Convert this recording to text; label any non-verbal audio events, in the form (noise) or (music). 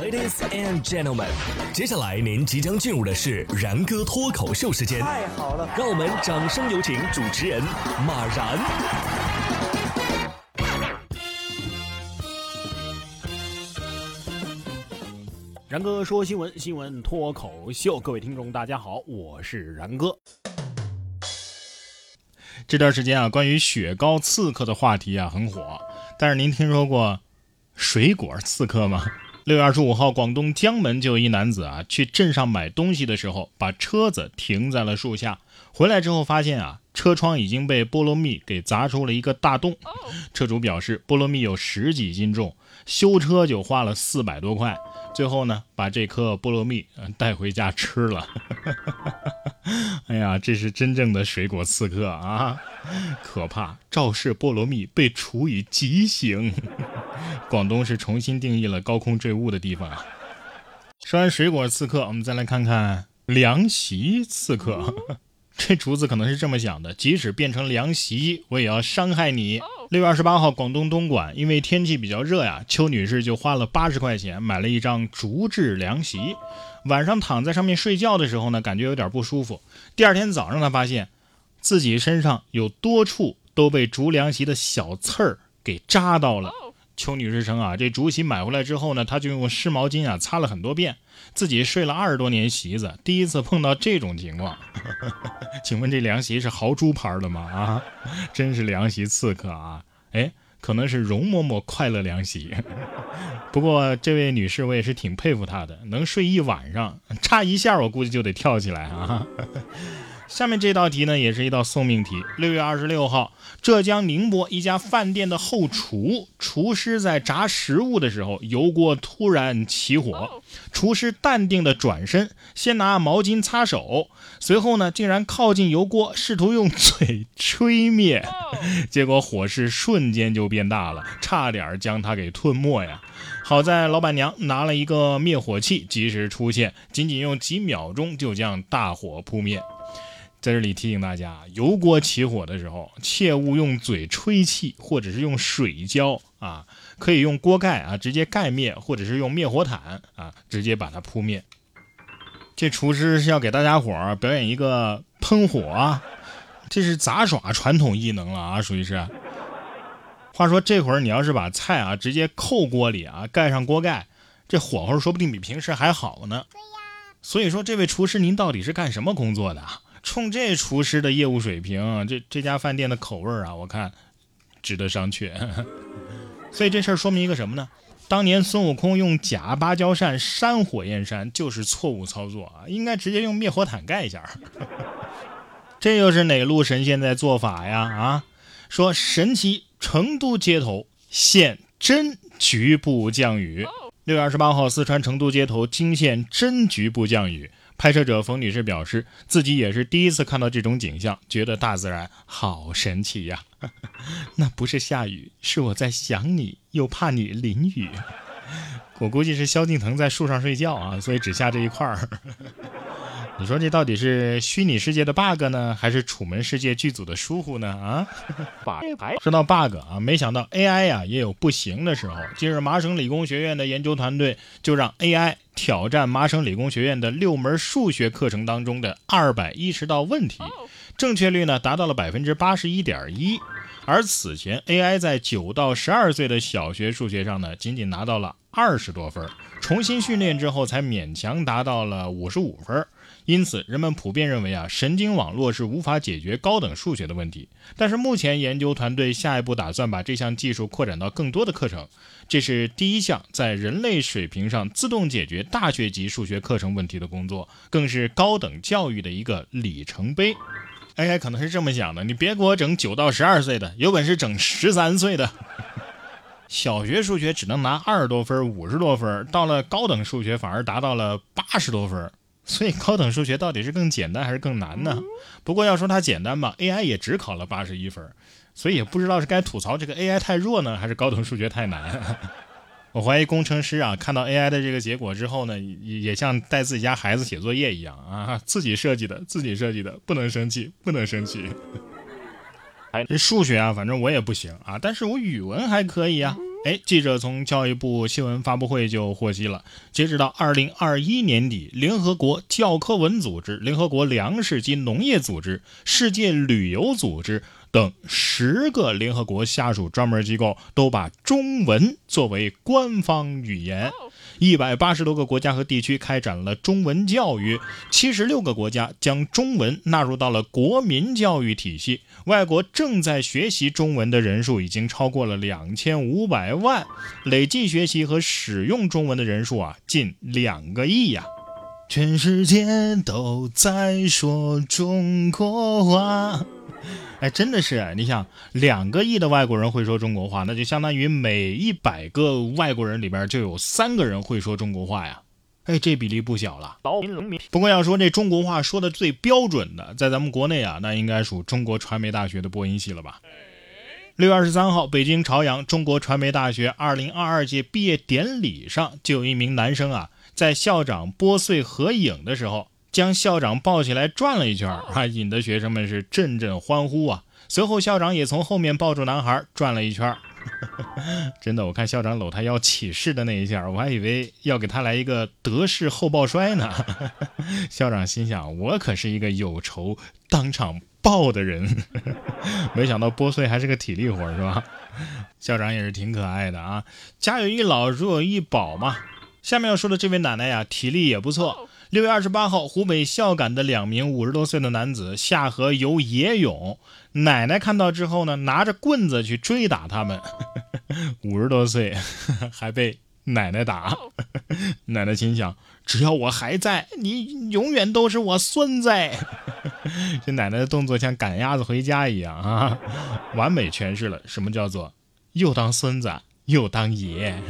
Ladies and gentlemen，接下来您即将进入的是然哥脱口秀时间。太好了，让我们掌声有请主持人马然。然哥说新闻，新闻脱口秀，各位听众大家好，我是然哥。这段时间啊，关于雪糕刺客的话题啊很火，但是您听说过水果刺客吗？六月二十五号，广东江门就有一男子啊，去镇上买东西的时候，把车子停在了树下。回来之后发现啊，车窗已经被菠萝蜜给砸出了一个大洞。车主表示，菠萝蜜有十几斤重，修车就花了四百多块。最后呢，把这颗菠萝蜜带回家吃了。(laughs) 哎呀，这是真正的水果刺客啊！可怕，肇事菠萝蜜被处以极刑。(laughs) 广东是重新定义了高空坠物的地方。说完水果刺客，我们再来看看凉席刺客。这竹子可能是这么想的：即使变成凉席，我也要伤害你。六月二十八号，广东东莞，因为天气比较热呀，邱女士就花了八十块钱买了一张竹制凉席。晚上躺在上面睡觉的时候呢，感觉有点不舒服。第二天早上，她发现自己身上有多处都被竹凉席的小刺儿给扎到了。邱女士称啊，这竹席买回来之后呢，她就用湿毛巾啊擦了很多遍。自己睡了二十多年席子，第一次碰到这种情况。(laughs) 请问这凉席是豪猪牌的吗？啊，(laughs) 真是凉席刺客啊！哎，可能是容嬷嬷快乐凉席。(laughs) 不过这位女士，我也是挺佩服她的，能睡一晚上，差一下我估计就得跳起来啊。下面这道题呢，也是一道送命题。六月二十六号，浙江宁波一家饭店的后厨厨师在炸食物的时候，油锅突然起火。厨师淡定的转身，先拿毛巾擦手，随后呢，竟然靠近油锅，试图用嘴吹灭。(laughs) 结果火势瞬间就变大了，差点将它给吞没呀！好在老板娘拿了一个灭火器，及时出现，仅仅用几秒钟就将大火扑灭。在这里提醒大家，油锅起火的时候，切勿用嘴吹气，或者是用水浇啊，可以用锅盖啊直接盖灭，或者是用灭火毯啊直接把它扑灭。这厨师是要给大家伙儿表演一个喷火啊，这是杂耍传统艺能了啊，属于是。话说这会儿你要是把菜啊直接扣锅里啊，盖上锅盖，这火候说不定比平时还好呢。所以说，这位厨师您到底是干什么工作的？冲这厨师的业务水平，这这家饭店的口味啊，我看值得商榷。(laughs) 所以这事儿说明一个什么呢？当年孙悟空用假芭蕉扇扇火焰山就是错误操作啊，应该直接用灭火毯盖一下。(laughs) 这又是哪路神仙在做法呀？啊，说神奇成都街头现真局部降雨。六月二十八号，四川成都街头惊现真局部降雨。拍摄者冯女士表示，自己也是第一次看到这种景象，觉得大自然好神奇呀。(laughs) 那不是下雨，是我在想你，又怕你淋雨。我估计是萧敬腾在树上睡觉啊，所以只下这一块儿。你说这到底是虚拟世界的 bug 呢，还是楚门世界剧组的疏忽呢？啊，说到 bug 啊，没想到 AI 呀也有不行的时候。近日，麻省理工学院的研究团队就让 AI 挑战麻省理工学院的六门数学课程当中的二百一十道问题，正确率呢达到了百分之八十一点一。而此前 AI 在九到十二岁的小学数学上呢，仅仅拿到了二十多分，重新训练之后才勉强达到了五十五分。因此，人们普遍认为啊，神经网络是无法解决高等数学的问题。但是，目前研究团队下一步打算把这项技术扩展到更多的课程。这是第一项在人类水平上自动解决大学级数学课程问题的工作，更是高等教育的一个里程碑。AI 可能是这么想的：你别给我整九到十二岁的，有本事整十三岁的。小学数学只能拿二十多分、五十多分，到了高等数学反而达到了八十多分。所以高等数学到底是更简单还是更难呢？不过要说它简单吧，AI 也只考了八十一分，所以也不知道是该吐槽这个 AI 太弱呢，还是高等数学太难。(laughs) 我怀疑工程师啊，看到 AI 的这个结果之后呢，也也像带自己家孩子写作业一样啊，自己设计的，自己设计的，不能生气，不能生气。这数学啊，反正我也不行啊，但是我语文还可以啊。哎，记者从教育部新闻发布会就获悉了，截止到二零二一年底，联合国教科文组织、联合国粮食及农业组织、世界旅游组织等十个联合国下属专门机构都把中文作为官方语言。一百八十多个国家和地区开展了中文教育，七十六个国家将中文纳入到了国民教育体系。外国正在学习中文的人数已经超过了两千五百万，累计学习和使用中文的人数啊，近两个亿呀！全世界都在说中国话。(laughs) 哎，真的是，你想，两个亿的外国人会说中国话，那就相当于每一百个外国人里边就有三个人会说中国话呀。哎，这比例不小了。不过要说这中国话说的最标准的，在咱们国内啊，那应该属中国传媒大学的播音系了吧？六月二十三号，北京朝阳中国传媒大学二零二二届毕业典礼上，就有一名男生啊，在校长拨穗合影的时候。将校长抱起来转了一圈，啊，引得学生们是阵阵欢呼啊！随后校长也从后面抱住男孩转了一圈，(laughs) 真的，我看校长搂他要起势的那一下，我还以为要给他来一个德式后抱摔呢。(laughs) 校长心想：我可是一个有仇当场报的人，(laughs) 没想到剥碎还是个体力活，是吧？校长也是挺可爱的啊！家有一老，如有一宝嘛。下面要说的这位奶奶呀，体力也不错。六月二十八号，湖北孝感的两名五十多岁的男子下河游野泳，奶奶看到之后呢，拿着棍子去追打他们。五十多岁 (laughs) 还被奶奶打，奶奶心想：只要我还在，你永远都是我孙子。(laughs) 这奶奶的动作像赶鸭子回家一样啊，(laughs) 完美诠释了什么叫做又当孙子又当爷。